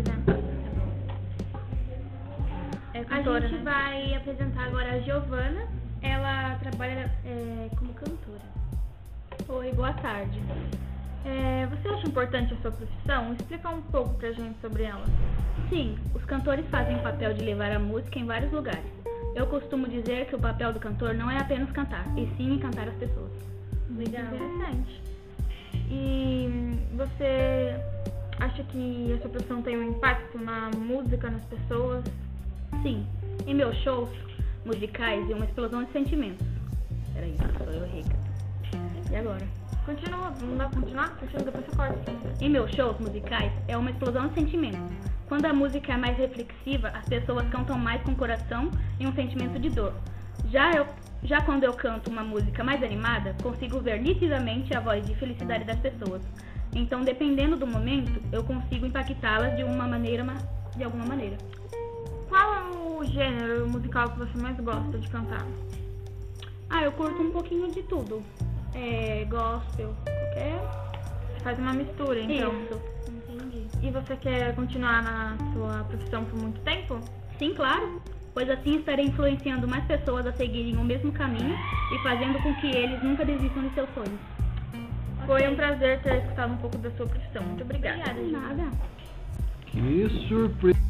apresentar. É cantora, a gente né? vai apresentar agora a Giovana. Ela trabalha é, como cantora. Oi, boa tarde. É, você acha importante a sua profissão? Explica um pouco pra gente sobre ela. Sim, os cantores fazem o papel de levar a música em vários lugares. Eu costumo dizer que o papel do cantor não é apenas cantar, e sim encantar as pessoas. Legal. Muito interessante. E você acha que a sua profissão tem um impacto na música, nas pessoas? Sim, em meus shows musicais é uma explosão de sentimentos. Peraí, sou eu rica. E agora? Continua, não dá pra continuar? Continua, depois você corta. Em meus shows musicais é uma explosão de sentimentos. Quando a música é mais reflexiva, as pessoas cantam mais com coração e um sentimento de dor. Já, eu, já quando eu canto uma música mais animada, consigo ver nitidamente a voz de felicidade das pessoas. Então, dependendo do momento, eu consigo impactá-las de uma maneira, ma- de alguma maneira. Qual é o gênero musical que você mais gosta de cantar? Ah, eu curto um pouquinho de tudo. É, gospel, qualquer. Você faz uma mistura, então. Isso. Entendi. E você quer continuar na sua profissão por muito tempo? Sim, claro, pois assim estarei influenciando mais pessoas a seguirem o mesmo caminho e fazendo com que eles nunca desistam de seus sonhos. Foi um prazer ter escutado um pouco da sua profissão. Muito obrigada. Obrigada, gente. Que surpresa!